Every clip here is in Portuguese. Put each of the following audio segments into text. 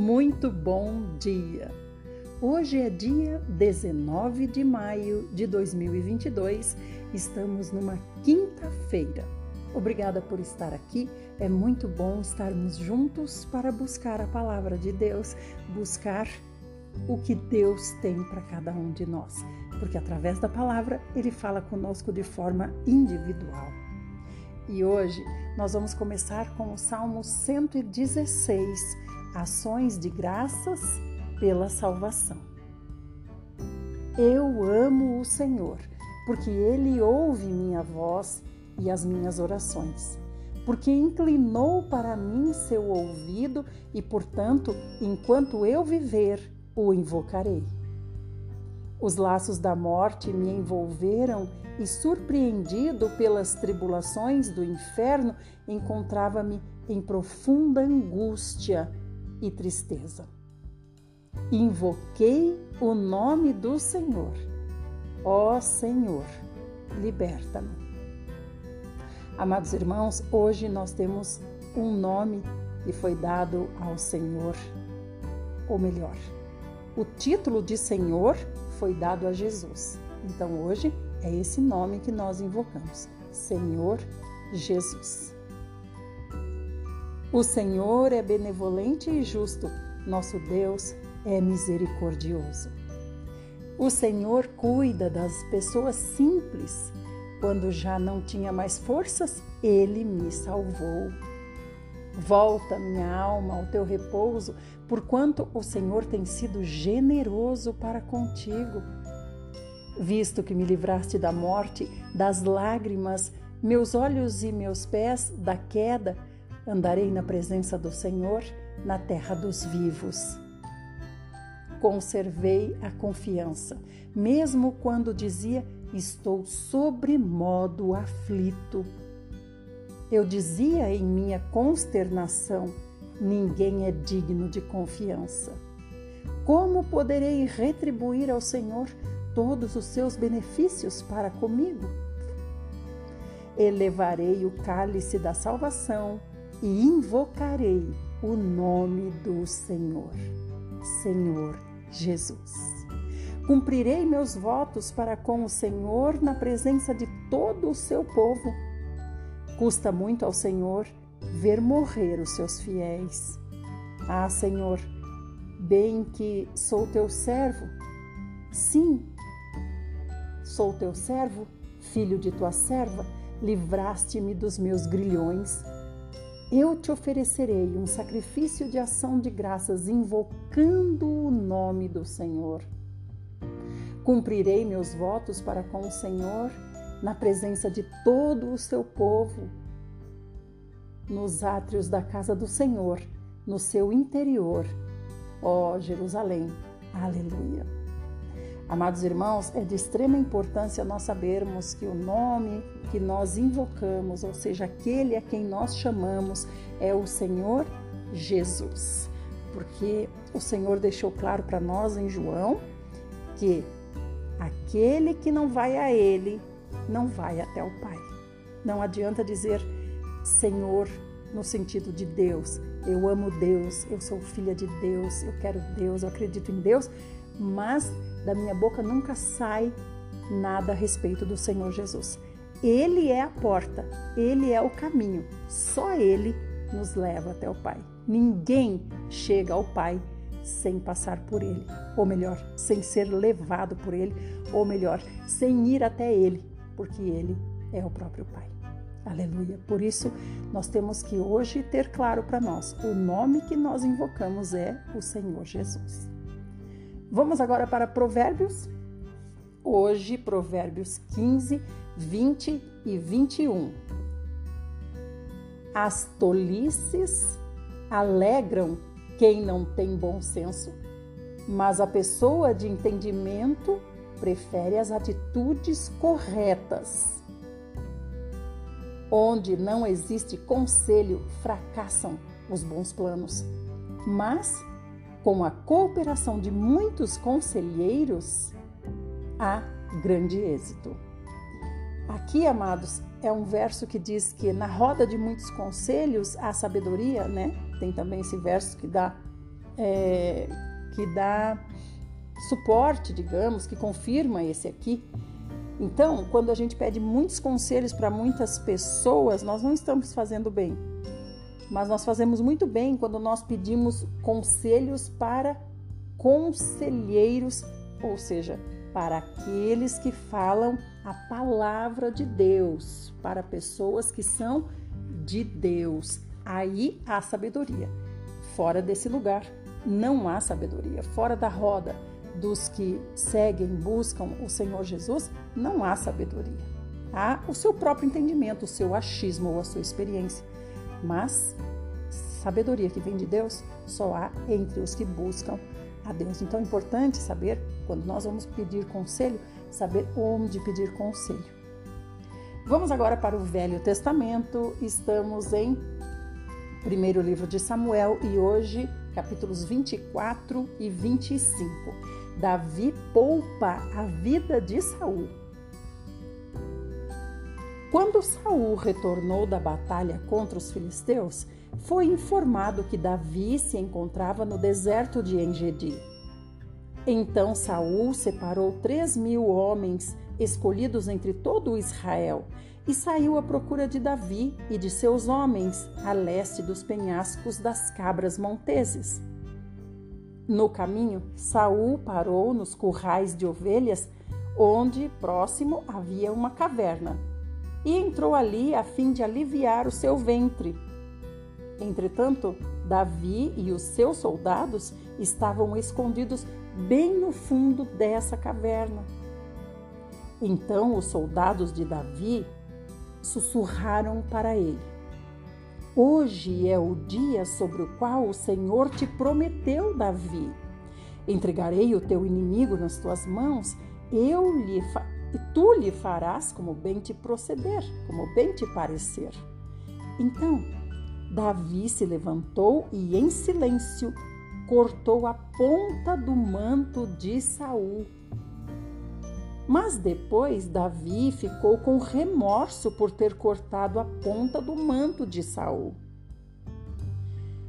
Muito bom dia! Hoje é dia 19 de maio de 2022, estamos numa quinta-feira. Obrigada por estar aqui, é muito bom estarmos juntos para buscar a palavra de Deus, buscar o que Deus tem para cada um de nós, porque através da palavra ele fala conosco de forma individual. E hoje nós vamos começar com o Salmo 116, Ações de Graças pela Salvação. Eu amo o Senhor, porque Ele ouve minha voz e as minhas orações, porque inclinou para mim seu ouvido e, portanto, enquanto eu viver, o invocarei. Os laços da morte me envolveram e, surpreendido pelas tribulações do inferno, encontrava-me em profunda angústia e tristeza. Invoquei o nome do Senhor. Ó Senhor, liberta-me. Amados irmãos, hoje nós temos um nome que foi dado ao Senhor, ou melhor, o título de Senhor foi dado a Jesus. Então hoje é esse nome que nós invocamos: Senhor Jesus. O Senhor é benevolente e justo, nosso Deus é misericordioso. O Senhor cuida das pessoas simples. Quando já não tinha mais forças, ele me salvou. Volta, minha alma, ao teu repouso, porquanto o Senhor tem sido generoso para contigo. Visto que me livraste da morte, das lágrimas, meus olhos e meus pés da queda, andarei na presença do Senhor na terra dos vivos. Conservei a confiança, mesmo quando dizia: Estou sobremodo aflito. Eu dizia em minha consternação: Ninguém é digno de confiança. Como poderei retribuir ao Senhor todos os seus benefícios para comigo? Elevarei o cálice da salvação e invocarei o nome do Senhor, Senhor Jesus. Cumprirei meus votos para com o Senhor na presença de todo o seu povo Custa muito ao Senhor ver morrer os seus fiéis. Ah, Senhor, bem que sou teu servo. Sim, sou teu servo, filho de tua serva, livraste-me dos meus grilhões. Eu te oferecerei um sacrifício de ação de graças, invocando o nome do Senhor. Cumprirei meus votos para com o Senhor na presença de todo o seu povo, nos átrios da casa do Senhor, no seu interior. Ó Jerusalém, aleluia. Amados irmãos, é de extrema importância nós sabermos que o nome que nós invocamos, ou seja, aquele a quem nós chamamos, é o Senhor Jesus. Porque o Senhor deixou claro para nós em João que aquele que não vai a Ele não vai até o Pai. Não adianta dizer Senhor no sentido de Deus. Eu amo Deus, eu sou filha de Deus, eu quero Deus, eu acredito em Deus, mas da minha boca nunca sai nada a respeito do Senhor Jesus. Ele é a porta, ele é o caminho. Só ele nos leva até o Pai. Ninguém chega ao Pai sem passar por ele, ou melhor, sem ser levado por ele, ou melhor, sem ir até ele porque Ele é o próprio Pai. Aleluia. Por isso, nós temos que hoje ter claro para nós: o nome que nós invocamos é o Senhor Jesus. Vamos agora para Provérbios. Hoje, Provérbios 15, 20 e 21. As tolices alegram quem não tem bom senso, mas a pessoa de entendimento prefere as atitudes corretas. Onde não existe conselho, fracassam os bons planos. Mas, com a cooperação de muitos conselheiros, há grande êxito. Aqui, amados, é um verso que diz que na roda de muitos conselhos há sabedoria, né? Tem também esse verso que dá é, que dá suporte, digamos, que confirma esse aqui. Então, quando a gente pede muitos conselhos para muitas pessoas, nós não estamos fazendo bem. Mas nós fazemos muito bem quando nós pedimos conselhos para conselheiros, ou seja, para aqueles que falam a palavra de Deus, para pessoas que são de Deus. Aí há sabedoria. Fora desse lugar não há sabedoria. Fora da roda dos que seguem, buscam o Senhor Jesus, não há sabedoria. Há o seu próprio entendimento, o seu achismo ou a sua experiência. Mas sabedoria que vem de Deus só há entre os que buscam a Deus. Então é importante saber, quando nós vamos pedir conselho, saber onde pedir conselho. Vamos agora para o Velho Testamento. Estamos em primeiro livro de Samuel e hoje capítulos 24 e 25. Davi poupa a vida de Saul. Quando Saul retornou da batalha contra os filisteus, foi informado que Davi se encontrava no deserto de Engedi. Então Saul separou três mil homens escolhidos entre todo Israel e saiu à procura de Davi e de seus homens a leste dos penhascos das cabras monteses. No caminho, Saul parou nos currais de ovelhas, onde próximo havia uma caverna, e entrou ali a fim de aliviar o seu ventre. Entretanto, Davi e os seus soldados estavam escondidos bem no fundo dessa caverna. Então os soldados de Davi sussurraram para ele: Hoje é o dia sobre o qual o Senhor te prometeu, Davi. Entregarei o teu inimigo nas tuas mãos, eu lhe e tu lhe farás como bem te proceder, como bem te parecer. Então, Davi se levantou e em silêncio cortou a ponta do manto de Saul mas depois Davi ficou com remorso por ter cortado a ponta do manto de Saul.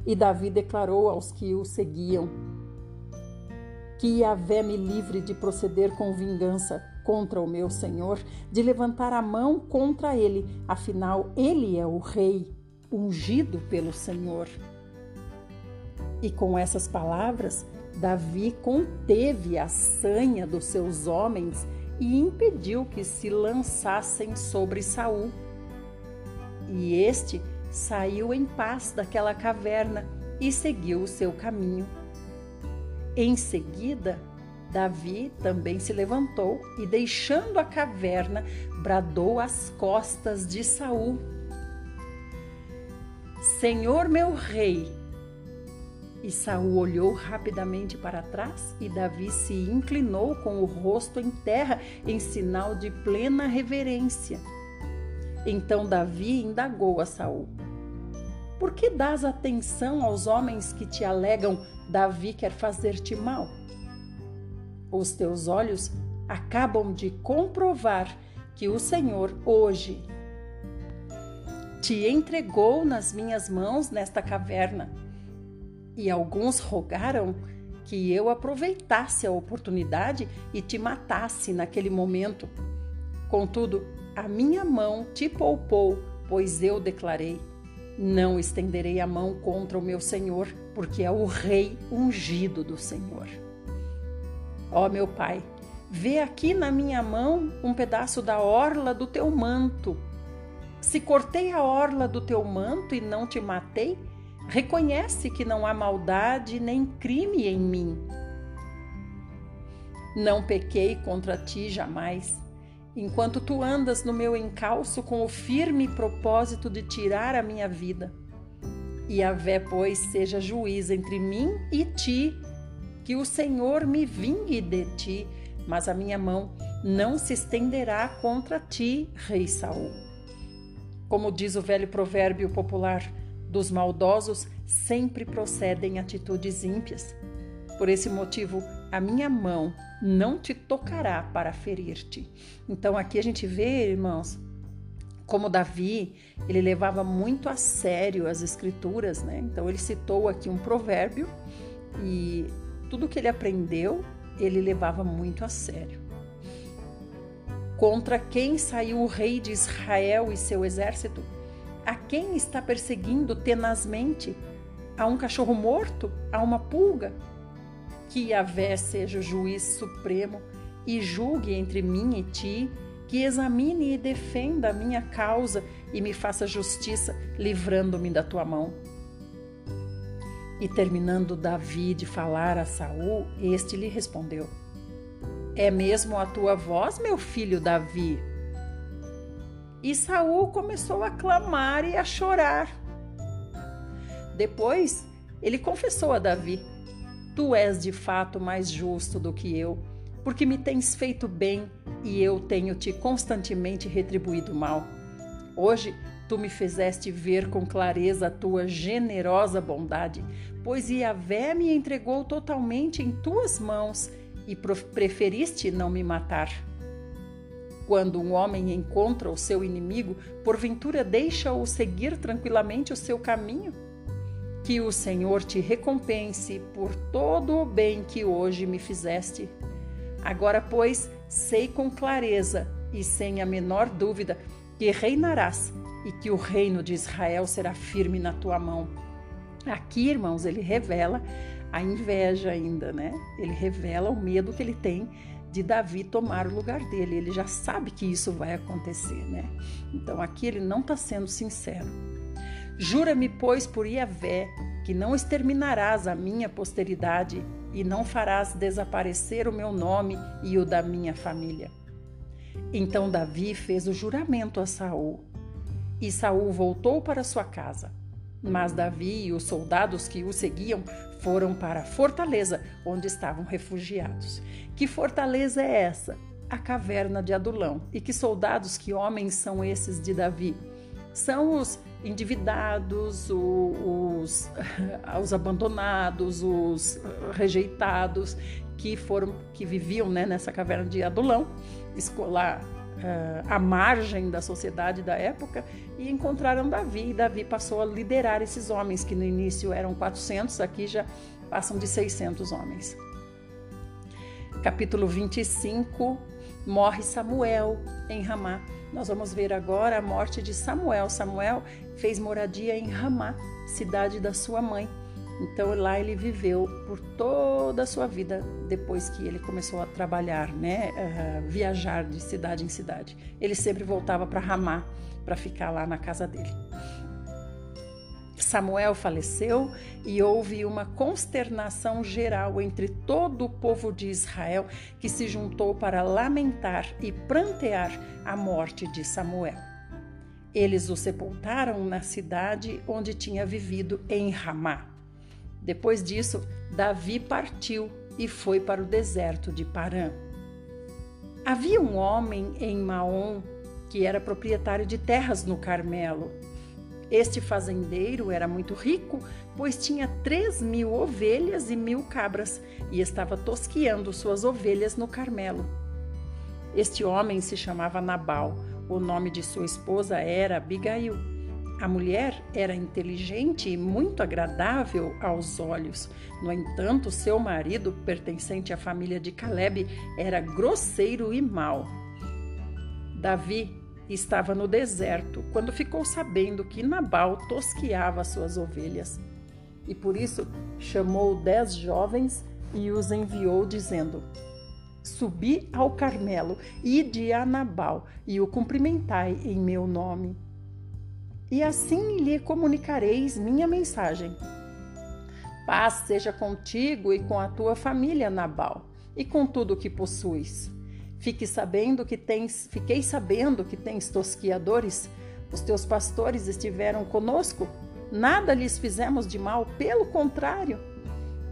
E Davi declarou aos que o seguiam: Que Yahvé me livre de proceder com vingança contra o meu Senhor, de levantar a mão contra ele, afinal ele é o rei, ungido pelo Senhor. E com essas palavras, Davi conteve a sanha dos seus homens e impediu que se lançassem sobre Saul. E este saiu em paz daquela caverna e seguiu o seu caminho. Em seguida, Davi também se levantou e, deixando a caverna, bradou às costas de Saul: Senhor meu rei, e Saul olhou rapidamente para trás e Davi se inclinou com o rosto em terra em sinal de plena reverência. Então Davi indagou a Saul: Por que dás atenção aos homens que te alegam Davi quer fazer-te mal? Os teus olhos acabam de comprovar que o Senhor hoje te entregou nas minhas mãos nesta caverna e alguns rogaram que eu aproveitasse a oportunidade e te matasse naquele momento. Contudo, a minha mão te poupou, pois eu declarei: não estenderei a mão contra o meu Senhor, porque é o Rei ungido do Senhor. Ó meu Pai, vê aqui na minha mão um pedaço da orla do teu manto. Se cortei a orla do teu manto e não te matei, Reconhece que não há maldade nem crime em mim. Não pequei contra ti jamais, enquanto tu andas no meu encalço com o firme propósito de tirar a minha vida. E a vé, pois, seja juiz entre mim e ti, que o Senhor me vingue de ti, mas a minha mão não se estenderá contra ti, rei Saul. Como diz o velho provérbio popular, dos maldosos sempre procedem atitudes ímpias. Por esse motivo, a minha mão não te tocará para ferir-te. Então aqui a gente vê, irmãos, como Davi, ele levava muito a sério as escrituras, né? Então ele citou aqui um provérbio e tudo que ele aprendeu, ele levava muito a sério. Contra quem saiu o rei de Israel e seu exército? A quem está perseguindo tenazmente? A um cachorro morto? A uma pulga? Que Yahvé seja o juiz supremo e julgue entre mim e ti, que examine e defenda a minha causa e me faça justiça, livrando-me da tua mão. E terminando Davi de falar a Saul, este lhe respondeu: É mesmo a tua voz, meu filho Davi? E Saul começou a clamar e a chorar. Depois, ele confessou a Davi: Tu és de fato mais justo do que eu, porque me tens feito bem e eu tenho te constantemente retribuído mal. Hoje tu me fizeste ver com clareza a tua generosa bondade, pois Iavé me entregou totalmente em tuas mãos e preferiste não me matar. Quando um homem encontra o seu inimigo, porventura deixa-o seguir tranquilamente o seu caminho? Que o Senhor te recompense por todo o bem que hoje me fizeste. Agora, pois, sei com clareza e sem a menor dúvida que reinarás e que o reino de Israel será firme na tua mão. Aqui, irmãos, ele revela a inveja ainda, né? Ele revela o medo que ele tem de Davi tomar o lugar dele. Ele já sabe que isso vai acontecer, né? Então aqui ele não está sendo sincero. Jura-me, pois, por Iavé, que não exterminarás a minha posteridade e não farás desaparecer o meu nome e o da minha família. Então Davi fez o juramento a Saul, e Saul voltou para sua casa. Mas Davi e os soldados que o seguiam foram para a fortaleza onde estavam refugiados. Que fortaleza é essa? A caverna de Adulão. E que soldados, que homens são esses de Davi? São os endividados, os, os abandonados, os rejeitados que foram que viviam né, nessa caverna de Adulão, uh, à margem da sociedade da época e encontraram Davi. E Davi passou a liderar esses homens, que no início eram 400, aqui já passam de 600 homens. Capítulo 25: Morre Samuel em Ramá. Nós vamos ver agora a morte de Samuel. Samuel fez moradia em Ramá, cidade da sua mãe. Então lá ele viveu por toda a sua vida depois que ele começou a trabalhar, né, uh, viajar de cidade em cidade. Ele sempre voltava para Ramá para ficar lá na casa dele. Samuel faleceu e houve uma consternação geral entre todo o povo de Israel que se juntou para lamentar e prantear a morte de Samuel. Eles o sepultaram na cidade onde tinha vivido, em Ramá. Depois disso, Davi partiu e foi para o deserto de Parã. Havia um homem em Maom que era proprietário de terras no Carmelo. Este fazendeiro era muito rico, pois tinha três mil ovelhas e mil cabras e estava tosquiando suas ovelhas no Carmelo. Este homem se chamava Nabal, o nome de sua esposa era Abigail. A mulher era inteligente e muito agradável aos olhos. No entanto, seu marido, pertencente à família de Caleb, era grosseiro e mau. Davi estava no deserto quando ficou sabendo que Nabal tosquiava suas ovelhas. E por isso chamou dez jovens e os enviou, dizendo: Subi ao Carmelo, ide a Nabal e o cumprimentai em meu nome e assim lhe comunicareis minha mensagem. Paz seja contigo e com a tua família, Nabal, e com tudo o que possuis. Fique sabendo que tens, fiquei sabendo que tens tosquiadores. Os teus pastores estiveram conosco. Nada lhes fizemos de mal, pelo contrário,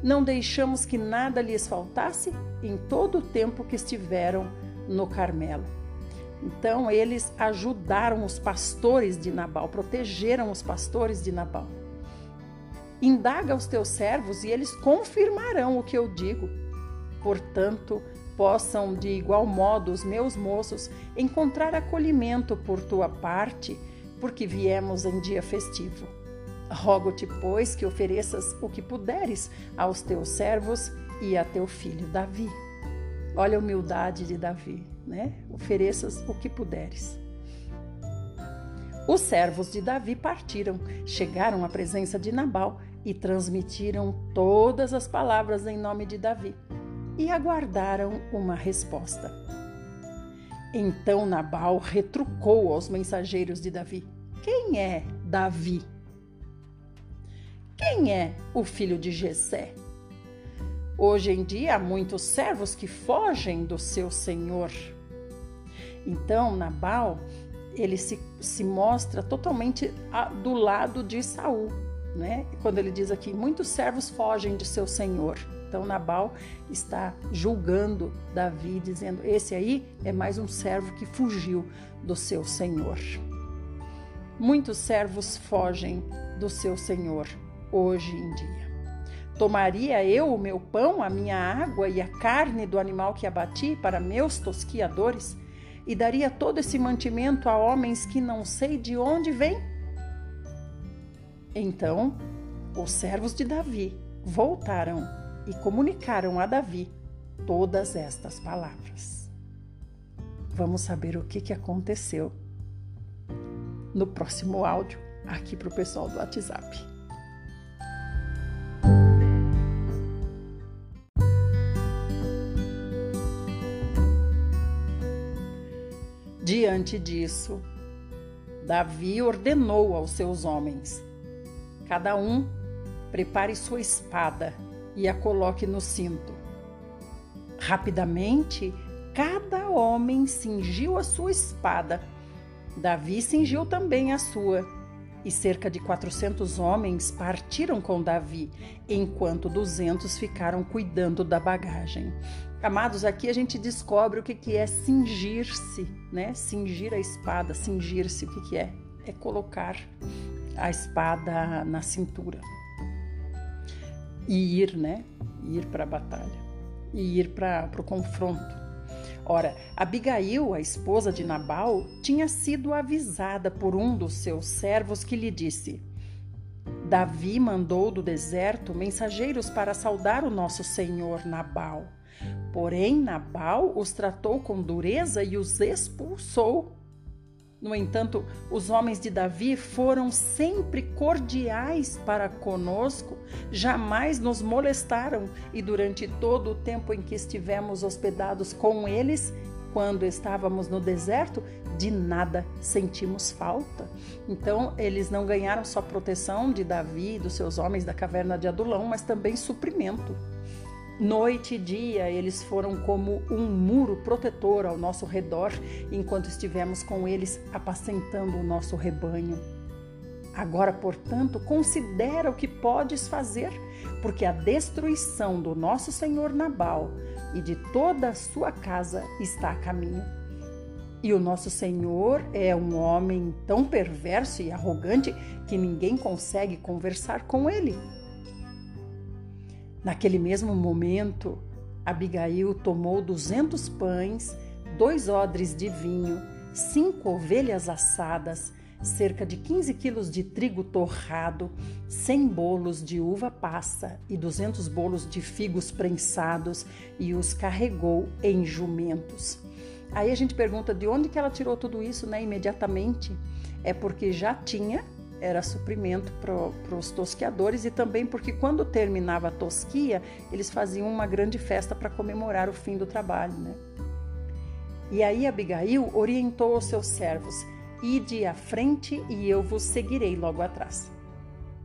não deixamos que nada lhes faltasse em todo o tempo que estiveram no Carmelo. Então eles ajudaram os pastores de Nabal, protegeram os pastores de Nabal. Indaga os teus servos e eles confirmarão o que eu digo. Portanto, possam de igual modo os meus moços encontrar acolhimento por tua parte, porque viemos em dia festivo. Rogo-te, pois, que ofereças o que puderes aos teus servos e a teu filho Davi. Olha a humildade de Davi, né? Ofereças o que puderes. Os servos de Davi partiram, chegaram à presença de Nabal e transmitiram todas as palavras em nome de Davi e aguardaram uma resposta. Então Nabal retrucou aos mensageiros de Davi: Quem é Davi? Quem é o filho de Jessé? Hoje em dia há muitos servos que fogem do seu senhor. Então Nabal ele se, se mostra totalmente a, do lado de Saul, né? Quando ele diz aqui muitos servos fogem de seu senhor. Então Nabal está julgando Davi, dizendo: esse aí é mais um servo que fugiu do seu senhor. Muitos servos fogem do seu senhor hoje em dia. Tomaria eu o meu pão, a minha água e a carne do animal que abati para meus tosquiadores e daria todo esse mantimento a homens que não sei de onde vêm? Então, os servos de Davi voltaram e comunicaram a Davi todas estas palavras. Vamos saber o que, que aconteceu no próximo áudio aqui para o pessoal do WhatsApp. Diante disso, Davi ordenou aos seus homens: cada um prepare sua espada e a coloque no cinto. Rapidamente, cada homem cingiu a sua espada. Davi cingiu também a sua. E cerca de 400 homens partiram com Davi, enquanto 200 ficaram cuidando da bagagem. Amados, aqui a gente descobre o que, que é cingir-se, né? Cingir a espada, cingir-se, o que, que é? É colocar a espada na cintura e ir, né? Ir para a batalha e ir para o confronto. Ora, Abigail, a esposa de Nabal, tinha sido avisada por um dos seus servos que lhe disse: Davi mandou do deserto mensageiros para saudar o nosso senhor Nabal. Porém, Nabal os tratou com dureza e os expulsou. No entanto, os homens de Davi foram sempre cordiais para conosco, jamais nos molestaram, e durante todo o tempo em que estivemos hospedados com eles, quando estávamos no deserto, de nada sentimos falta. Então, eles não ganharam só proteção de Davi e dos seus homens da caverna de Adulão, mas também suprimento. Noite e dia eles foram como um muro protetor ao nosso redor enquanto estivemos com eles apacentando o nosso rebanho. Agora, portanto, considera o que podes fazer, porque a destruição do nosso senhor Nabal e de toda a sua casa está a caminho. E o nosso Senhor é um homem tão perverso e arrogante que ninguém consegue conversar com ele. Naquele mesmo momento, Abigail tomou duzentos pães, dois odres de vinho, cinco ovelhas assadas, cerca de 15 quilos de trigo torrado, 100 bolos de uva passa e 200 bolos de figos prensados e os carregou em jumentos. Aí a gente pergunta de onde que ela tirou tudo isso, né? Imediatamente é porque já tinha era suprimento para os tosqueadores e também porque quando terminava a tosquia, eles faziam uma grande festa para comemorar o fim do trabalho, né? E aí Abigail orientou os seus servos: Ide à frente e eu vos seguirei logo atrás.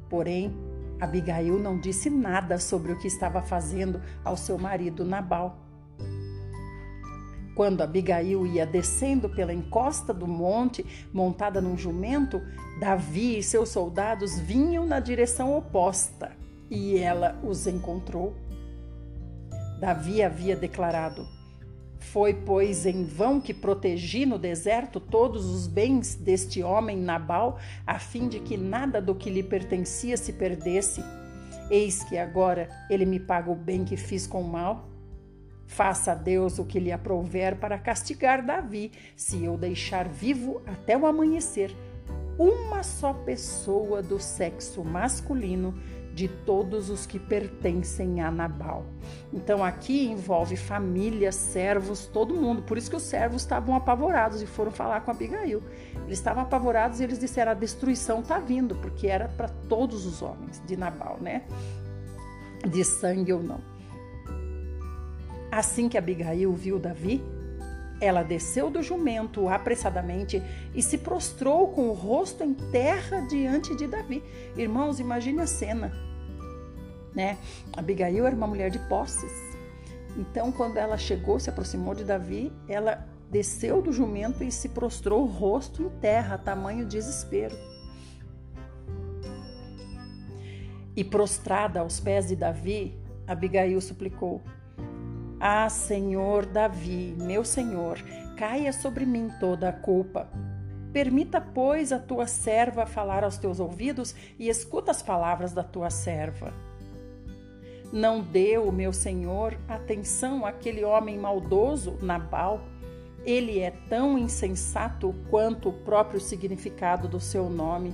Porém, Abigail não disse nada sobre o que estava fazendo ao seu marido Nabal. Quando Abigail ia descendo pela encosta do monte, montada num jumento, Davi e seus soldados vinham na direção oposta e ela os encontrou. Davi havia declarado: Foi, pois, em vão que protegi no deserto todos os bens deste homem Nabal, a fim de que nada do que lhe pertencia se perdesse. Eis que agora ele me paga o bem que fiz com o mal. Faça a Deus o que lhe aprouver para castigar Davi, se eu deixar vivo até o amanhecer, uma só pessoa do sexo masculino de todos os que pertencem a Nabal. Então aqui envolve família, servos, todo mundo. Por isso que os servos estavam apavorados e foram falar com Abigail. Eles estavam apavorados e eles disseram: a destruição está vindo, porque era para todos os homens de Nabal, né? De sangue ou não. Assim que Abigail viu Davi, ela desceu do jumento apressadamente e se prostrou com o rosto em terra diante de Davi. Irmãos, imagine a cena. Né? Abigail era uma mulher de posses. Então, quando ela chegou, se aproximou de Davi, ela desceu do jumento e se prostrou o rosto em terra, tamanho desespero. E prostrada aos pés de Davi, Abigail suplicou: ah, Senhor Davi, meu Senhor, caia sobre mim toda a culpa. Permita, pois, a tua serva falar aos teus ouvidos e escuta as palavras da tua serva. Não deu, meu Senhor, atenção àquele homem maldoso, Nabal. Ele é tão insensato quanto o próprio significado do seu nome.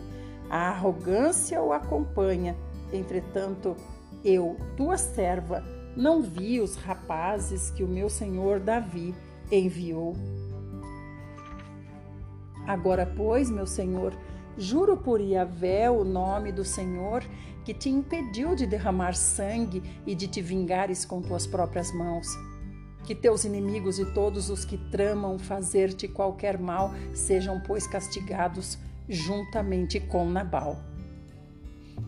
A arrogância o acompanha. Entretanto, eu, tua serva, não vi os rapazes que o meu senhor Davi enviou. Agora, pois, meu senhor, juro por Iavé o nome do Senhor que te impediu de derramar sangue e de te vingares com tuas próprias mãos. Que teus inimigos e todos os que tramam fazer-te qualquer mal sejam, pois, castigados juntamente com Nabal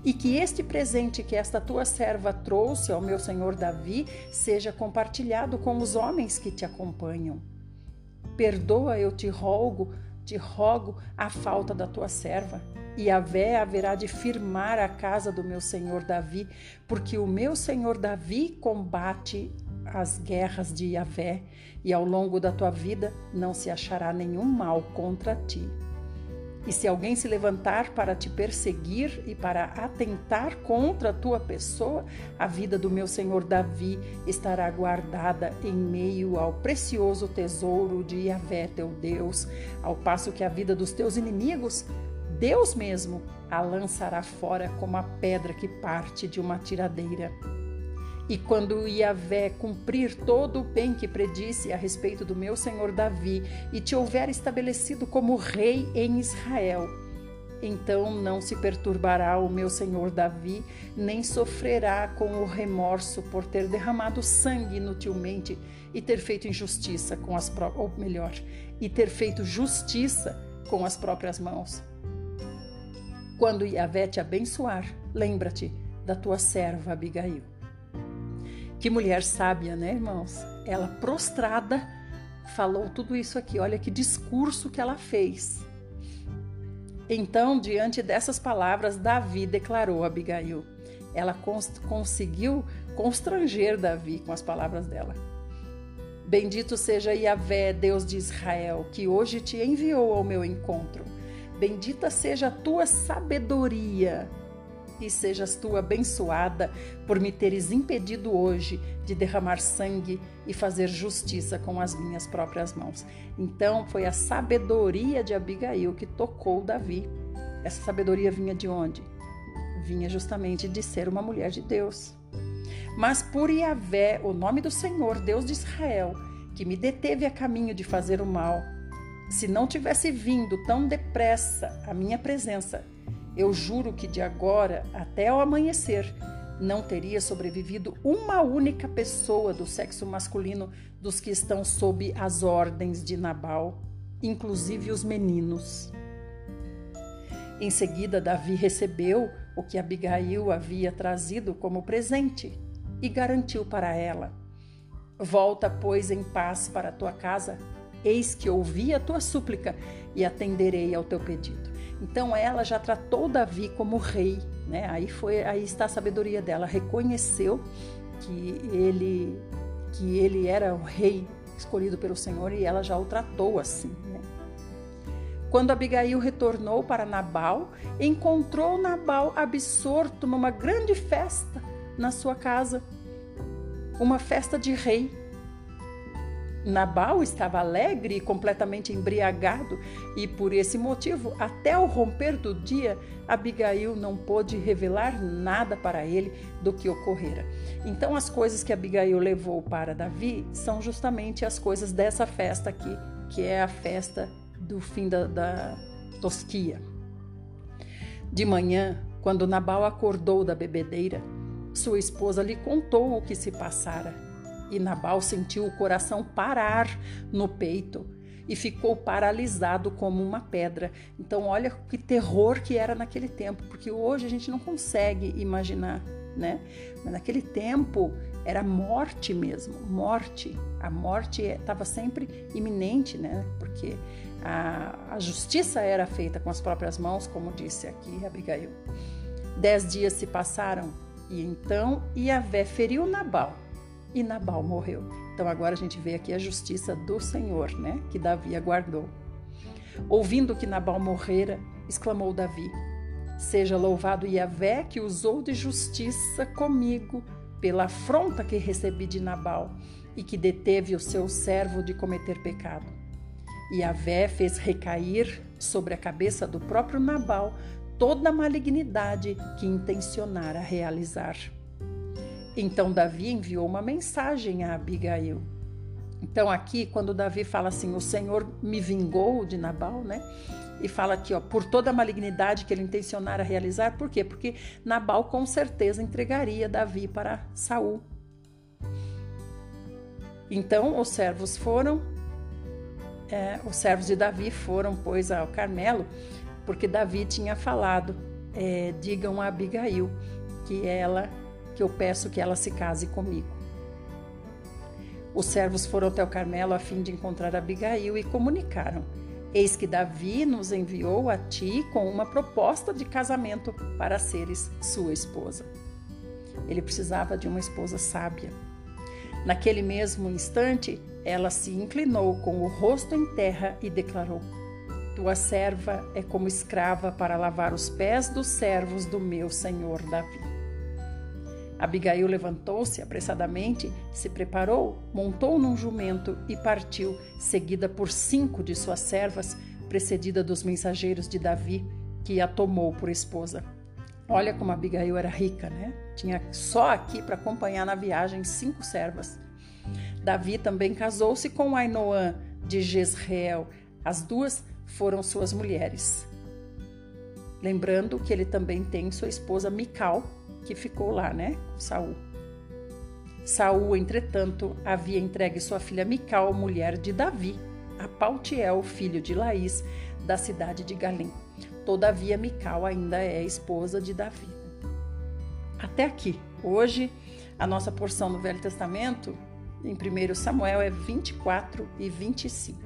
e que este presente que esta tua serva trouxe ao meu senhor Davi seja compartilhado com os homens que te acompanham. Perdoa, eu te rogo, te rogo a falta da tua serva. E a vé haverá de firmar a casa do meu senhor Davi, porque o meu senhor Davi combate as guerras de Yahvé, e ao longo da tua vida não se achará nenhum mal contra ti. E se alguém se levantar para te perseguir e para atentar contra a tua pessoa, a vida do meu senhor Davi estará guardada em meio ao precioso tesouro de Yahvé, teu Deus, ao passo que a vida dos teus inimigos, Deus mesmo, a lançará fora como a pedra que parte de uma tiradeira. E quando Iavé cumprir todo o bem que predisse a respeito do meu senhor Davi e te houver estabelecido como rei em Israel, então não se perturbará o meu senhor Davi, nem sofrerá com o remorso por ter derramado sangue inutilmente e ter feito injustiça com as ou melhor, e ter feito justiça com as próprias mãos. Quando Iavé te abençoar, lembra-te da tua serva Abigail. Que mulher sábia, né, irmãos? Ela prostrada falou tudo isso aqui. Olha que discurso que ela fez. Então, diante dessas palavras, Davi declarou a Abigail. Ela cons conseguiu constranger Davi com as palavras dela. Bendito seja Yahvé, Deus de Israel, que hoje te enviou ao meu encontro. Bendita seja a tua sabedoria e sejas tu abençoada por me teres impedido hoje de derramar sangue e fazer justiça com as minhas próprias mãos. Então foi a sabedoria de Abigail que tocou Davi. Essa sabedoria vinha de onde? Vinha justamente de ser uma mulher de Deus. Mas por Yahvé, o nome do Senhor, Deus de Israel, que me deteve a caminho de fazer o mal, se não tivesse vindo tão depressa a minha presença, eu juro que de agora até o amanhecer não teria sobrevivido uma única pessoa do sexo masculino dos que estão sob as ordens de Nabal, inclusive os meninos. Em seguida, Davi recebeu o que Abigail havia trazido como presente e garantiu para ela: Volta, pois, em paz para a tua casa. Eis que ouvi a tua súplica e atenderei ao teu pedido. Então ela já tratou Davi como rei, né? Aí foi, aí está a sabedoria dela, reconheceu que ele que ele era o rei escolhido pelo Senhor e ela já o tratou assim, né? Quando Abigail retornou para Nabal, encontrou Nabal absorto numa grande festa na sua casa, uma festa de rei. Nabal estava alegre e completamente embriagado, e por esse motivo, até o romper do dia, Abigail não pôde revelar nada para ele do que ocorrera. Então, as coisas que Abigail levou para Davi são justamente as coisas dessa festa aqui, que é a festa do fim da, da tosquia. De manhã, quando Nabal acordou da bebedeira, sua esposa lhe contou o que se passara e Nabal sentiu o coração parar no peito e ficou paralisado como uma pedra. Então, olha que terror que era naquele tempo, porque hoje a gente não consegue imaginar, né? Mas naquele tempo era morte mesmo, morte. A morte estava sempre iminente, né? Porque a, a justiça era feita com as próprias mãos, como disse aqui Abigail. Dez dias se passaram e então Iavé feriu Nabal e Nabal morreu. Então agora a gente vê aqui a justiça do Senhor, né, que Davi aguardou. Ouvindo que Nabal morrera, exclamou Davi: Seja louvado Yahvé que usou de justiça comigo pela afronta que recebi de Nabal e que deteve o seu servo de cometer pecado. Yahvé fez recair sobre a cabeça do próprio Nabal toda a malignidade que intencionara realizar. Então Davi enviou uma mensagem a Abigail. Então aqui, quando Davi fala assim, o Senhor me vingou de Nabal, né? E fala aqui, ó, por toda a malignidade que ele intencionara realizar, por quê? Porque Nabal com certeza entregaria Davi para Saul. Então os servos foram, é, os servos de Davi foram, pois, ao Carmelo, porque Davi tinha falado, é, digam a Abigail que ela que eu peço que ela se case comigo. Os servos foram até o Carmelo a fim de encontrar Abigail e comunicaram: Eis que Davi nos enviou a ti com uma proposta de casamento para seres sua esposa. Ele precisava de uma esposa sábia. Naquele mesmo instante, ela se inclinou com o rosto em terra e declarou: Tua serva é como escrava para lavar os pés dos servos do meu senhor Davi. Abigail levantou-se apressadamente, se preparou, montou num jumento e partiu, seguida por cinco de suas servas, precedida dos mensageiros de Davi, que a tomou por esposa. Olha como Abigail era rica, né? Tinha só aqui para acompanhar na viagem cinco servas. Davi também casou-se com Ainoã de Jezreel. As duas foram suas mulheres. Lembrando que ele também tem sua esposa Mical, que ficou lá, né, com Saul. Saul, entretanto, havia entregue sua filha Mical, mulher de Davi, a Paltiel, filho de Laís, da cidade de Galim. Todavia, Mical ainda é esposa de Davi. Até aqui. Hoje, a nossa porção no Velho Testamento, em 1 Samuel, é 24 e 25.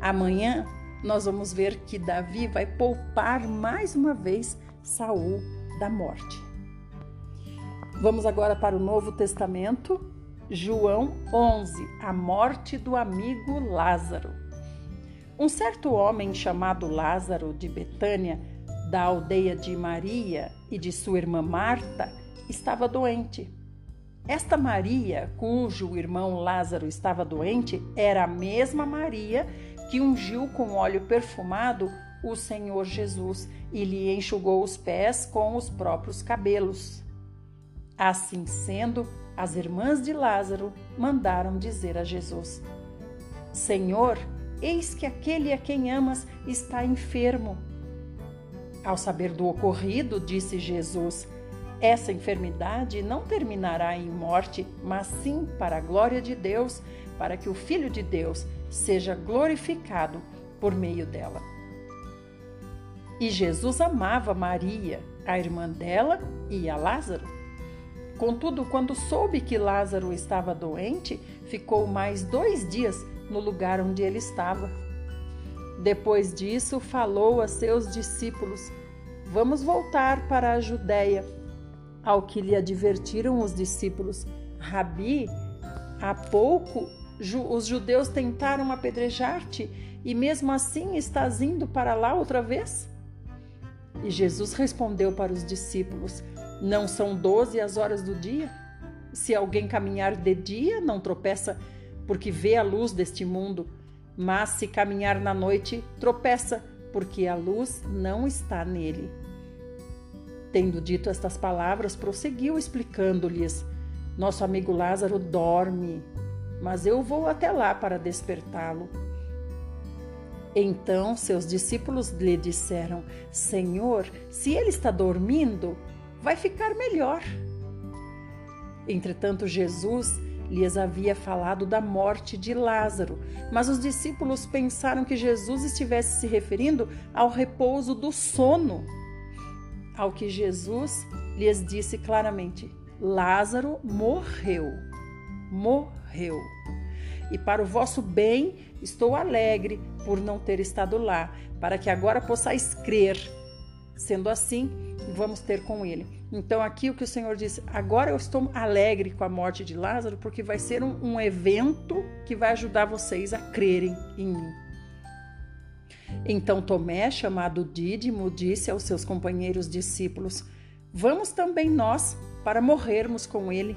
Amanhã, nós vamos ver que Davi vai poupar mais uma vez Saul da morte. Vamos agora para o Novo Testamento, João 11, a morte do amigo Lázaro. Um certo homem chamado Lázaro de Betânia, da aldeia de Maria e de sua irmã Marta, estava doente. Esta Maria, cujo irmão Lázaro estava doente, era a mesma Maria que ungiu com óleo perfumado o Senhor Jesus e lhe enxugou os pés com os próprios cabelos. Assim sendo, as irmãs de Lázaro mandaram dizer a Jesus: Senhor, eis que aquele a quem amas está enfermo. Ao saber do ocorrido, disse Jesus: Essa enfermidade não terminará em morte, mas sim para a glória de Deus, para que o Filho de Deus seja glorificado por meio dela. E Jesus amava Maria, a irmã dela, e a Lázaro. Contudo, quando soube que Lázaro estava doente, ficou mais dois dias no lugar onde ele estava. Depois disso, falou a seus discípulos: Vamos voltar para a Judéia. Ao que lhe advertiram os discípulos: Rabi, há pouco os judeus tentaram apedrejar-te e mesmo assim estás indo para lá outra vez? E Jesus respondeu para os discípulos: não são doze as horas do dia? Se alguém caminhar de dia, não tropeça porque vê a luz deste mundo, mas se caminhar na noite, tropeça, porque a luz não está nele. Tendo dito estas palavras, prosseguiu explicando-lhes: Nosso amigo Lázaro dorme, mas eu vou até lá para despertá-lo. Então seus discípulos lhe disseram: Senhor, se ele está dormindo, vai ficar melhor. Entretanto, Jesus lhes havia falado da morte de Lázaro, mas os discípulos pensaram que Jesus estivesse se referindo ao repouso do sono. Ao que Jesus lhes disse claramente: Lázaro morreu. Morreu. E para o vosso bem estou alegre por não ter estado lá, para que agora possais crer. Sendo assim, vamos ter com ele. Então, aqui o que o Senhor disse: agora eu estou alegre com a morte de Lázaro, porque vai ser um, um evento que vai ajudar vocês a crerem em mim. Então Tomé, chamado Dídimo, disse aos seus companheiros discípulos: Vamos também nós para morrermos com ele.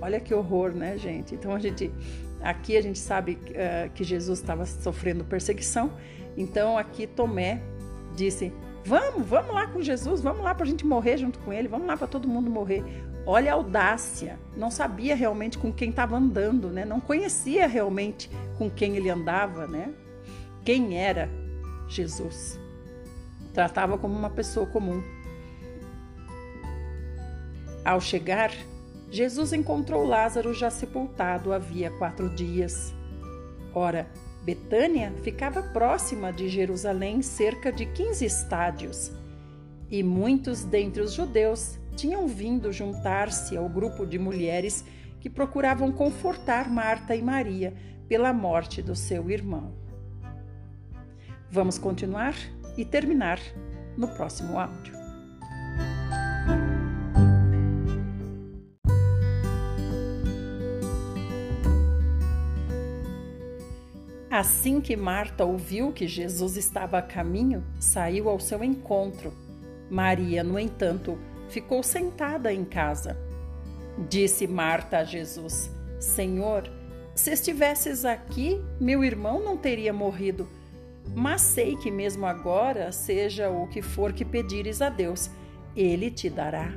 Olha que horror, né, gente? Então a gente aqui a gente sabe uh, que Jesus estava sofrendo perseguição. Então aqui Tomé disse: Vamos, vamos lá com Jesus, vamos lá para a gente morrer junto com ele, vamos lá para todo mundo morrer. Olha a audácia, não sabia realmente com quem estava andando, né? Não conhecia realmente com quem ele andava, né? quem era Jesus. Tratava como uma pessoa comum. Ao chegar, Jesus encontrou Lázaro já sepultado havia quatro dias. Ora, Betânia ficava próxima de Jerusalém, cerca de 15 estádios, e muitos dentre os judeus tinham vindo juntar-se ao grupo de mulheres que procuravam confortar Marta e Maria pela morte do seu irmão. Vamos continuar e terminar no próximo áudio. Assim que Marta ouviu que Jesus estava a caminho, saiu ao seu encontro. Maria, no entanto, ficou sentada em casa. Disse Marta a Jesus: Senhor, se estivesses aqui, meu irmão não teria morrido mas sei que mesmo agora, seja o que for que pedires a Deus, ele te dará.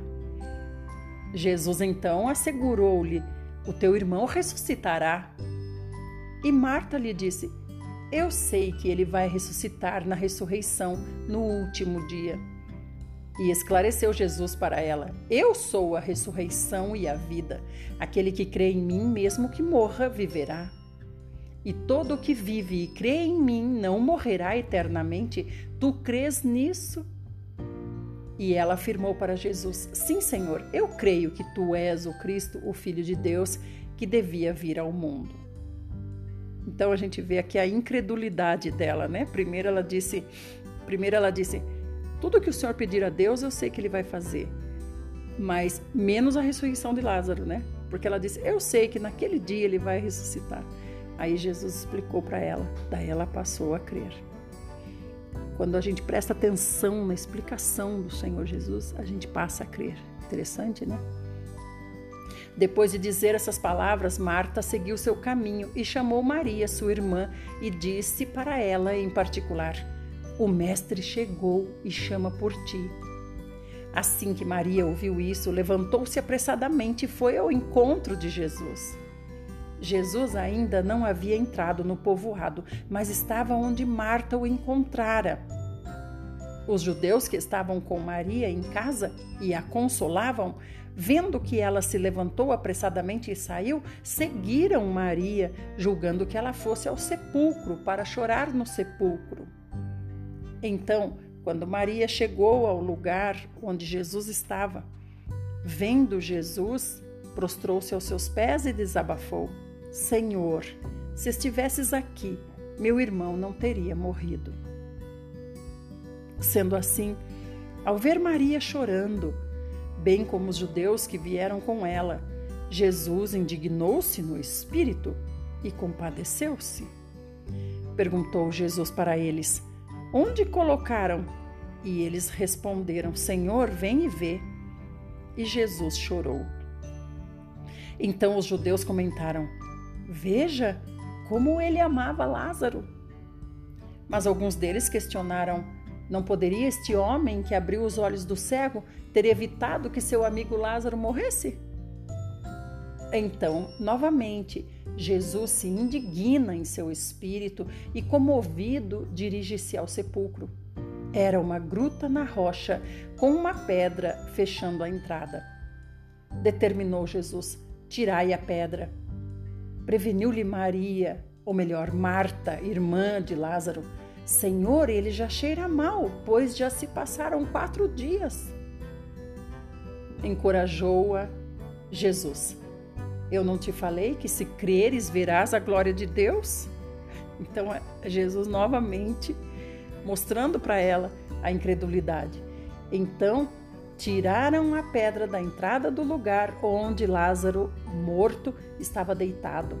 Jesus então assegurou-lhe: O teu irmão ressuscitará. E Marta lhe disse: Eu sei que ele vai ressuscitar na ressurreição no último dia. E esclareceu Jesus para ela: Eu sou a ressurreição e a vida. Aquele que crê em mim, mesmo que morra, viverá e todo o que vive e crê em mim não morrerá eternamente. Tu crês nisso? E ela afirmou para Jesus: Sim, Senhor, eu creio que tu és o Cristo, o Filho de Deus, que devia vir ao mundo. Então a gente vê aqui a incredulidade dela, né? Primeiro ela disse, primeiro ela disse: Tudo que o Senhor pedir a Deus, eu sei que ele vai fazer. Mas menos a ressurreição de Lázaro, né? Porque ela disse: Eu sei que naquele dia ele vai ressuscitar. Aí Jesus explicou para ela, daí ela passou a crer. Quando a gente presta atenção na explicação do Senhor Jesus, a gente passa a crer. Interessante, né? Depois de dizer essas palavras, Marta seguiu seu caminho e chamou Maria, sua irmã, e disse para ela em particular: O Mestre chegou e chama por ti. Assim que Maria ouviu isso, levantou-se apressadamente e foi ao encontro de Jesus. Jesus ainda não havia entrado no povoado, mas estava onde Marta o encontrara. Os judeus que estavam com Maria em casa e a consolavam, vendo que ela se levantou apressadamente e saiu, seguiram Maria, julgando que ela fosse ao sepulcro para chorar no sepulcro. Então, quando Maria chegou ao lugar onde Jesus estava, vendo Jesus, prostrou-se aos seus pés e desabafou. Senhor, se estivesses aqui, meu irmão não teria morrido. Sendo assim, ao ver Maria chorando, bem como os judeus que vieram com ela, Jesus indignou-se no espírito e compadeceu-se. Perguntou Jesus para eles: Onde colocaram? E eles responderam: Senhor, vem e vê. E Jesus chorou. Então os judeus comentaram: Veja como ele amava Lázaro. Mas alguns deles questionaram: não poderia este homem que abriu os olhos do cego ter evitado que seu amigo Lázaro morresse? Então, novamente, Jesus se indigna em seu espírito e, comovido, dirige-se ao sepulcro. Era uma gruta na rocha com uma pedra fechando a entrada. Determinou Jesus: tirai a pedra. Preveniu-lhe Maria, ou melhor, Marta, irmã de Lázaro: Senhor, ele já cheira mal, pois já se passaram quatro dias. Encorajou-a Jesus: Eu não te falei que se creres verás a glória de Deus? Então, é, Jesus novamente mostrando para ela a incredulidade. Então, tiraram a pedra da entrada do lugar onde Lázaro, morto, estava deitado.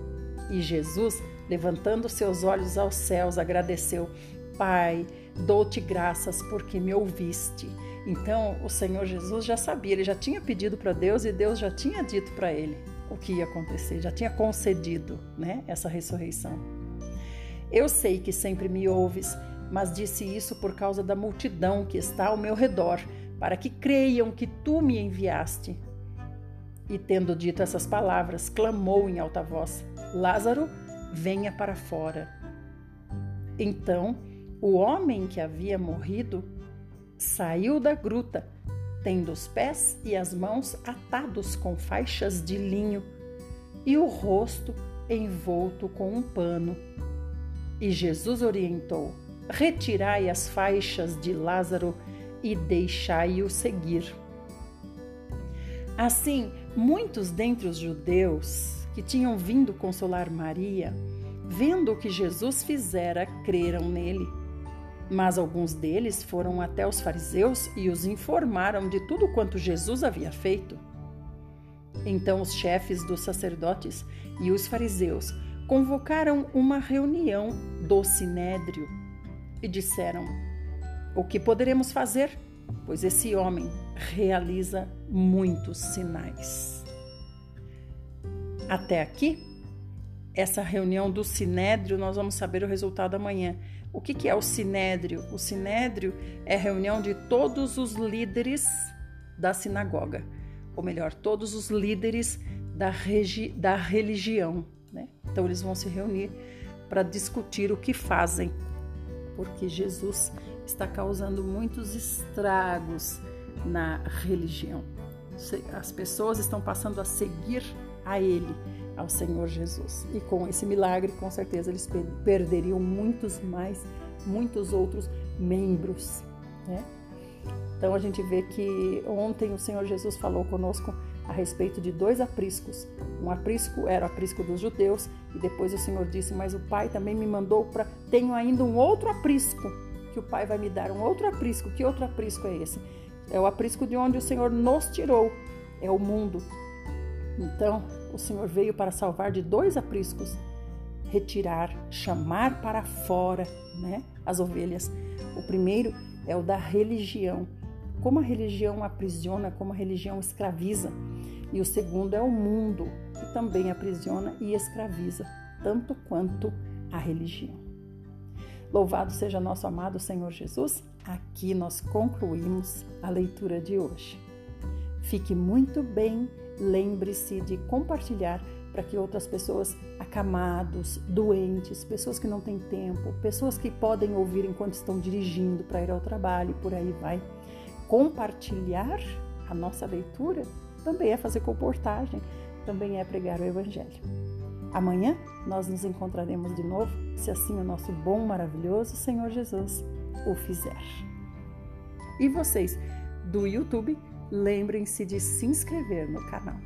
E Jesus, levantando seus olhos aos céus, agradeceu: Pai, dou-te graças porque me ouviste. Então, o Senhor Jesus já sabia, ele já tinha pedido para Deus e Deus já tinha dito para ele o que ia acontecer, já tinha concedido, né, essa ressurreição. Eu sei que sempre me ouves mas disse isso por causa da multidão que está ao meu redor, para que creiam que tu me enviaste. E tendo dito essas palavras, clamou em alta voz: Lázaro, venha para fora. Então, o homem que havia morrido saiu da gruta, tendo os pés e as mãos atados com faixas de linho e o rosto envolto com um pano. E Jesus orientou: retirai as faixas de Lázaro e deixai-o seguir. Assim, muitos dentre os judeus que tinham vindo consolar Maria, vendo o que Jesus fizera, creram nele. Mas alguns deles foram até os fariseus e os informaram de tudo quanto Jesus havia feito. Então os chefes dos sacerdotes e os fariseus convocaram uma reunião do sinédrio e disseram: O que poderemos fazer? Pois esse homem realiza muitos sinais. Até aqui, essa reunião do Sinédrio, nós vamos saber o resultado amanhã. O que, que é o Sinédrio? O Sinédrio é a reunião de todos os líderes da sinagoga, ou melhor, todos os líderes da, da religião. Né? Então, eles vão se reunir para discutir o que fazem porque Jesus está causando muitos estragos na religião. As pessoas estão passando a seguir a Ele, ao Senhor Jesus. E com esse milagre, com certeza, eles perderiam muitos mais, muitos outros membros. Né? Então a gente vê que ontem o Senhor Jesus falou conosco a respeito de dois apriscos. Um aprisco era o aprisco dos judeus e depois o Senhor disse: "Mas o Pai também me mandou para tenho ainda um outro aprisco que o Pai vai me dar, um outro aprisco. Que outro aprisco é esse? É o aprisco de onde o Senhor nos tirou, é o mundo. Então, o Senhor veio para salvar de dois apriscos, retirar, chamar para fora, né, as ovelhas. O primeiro é o da religião. Como a religião aprisiona, como a religião escraviza. E o segundo é o mundo, que também aprisiona e escraviza, tanto quanto a religião. Louvado seja nosso amado Senhor Jesus. Aqui nós concluímos a leitura de hoje. Fique muito bem, lembre-se de compartilhar para que outras pessoas acamados, doentes, pessoas que não têm tempo, pessoas que podem ouvir enquanto estão dirigindo para ir ao trabalho, por aí vai. Compartilhar a nossa leitura também é fazer comportagem, também é pregar o Evangelho. Amanhã nós nos encontraremos de novo, se assim o nosso bom, maravilhoso Senhor Jesus o fizer. E vocês do YouTube, lembrem-se de se inscrever no canal.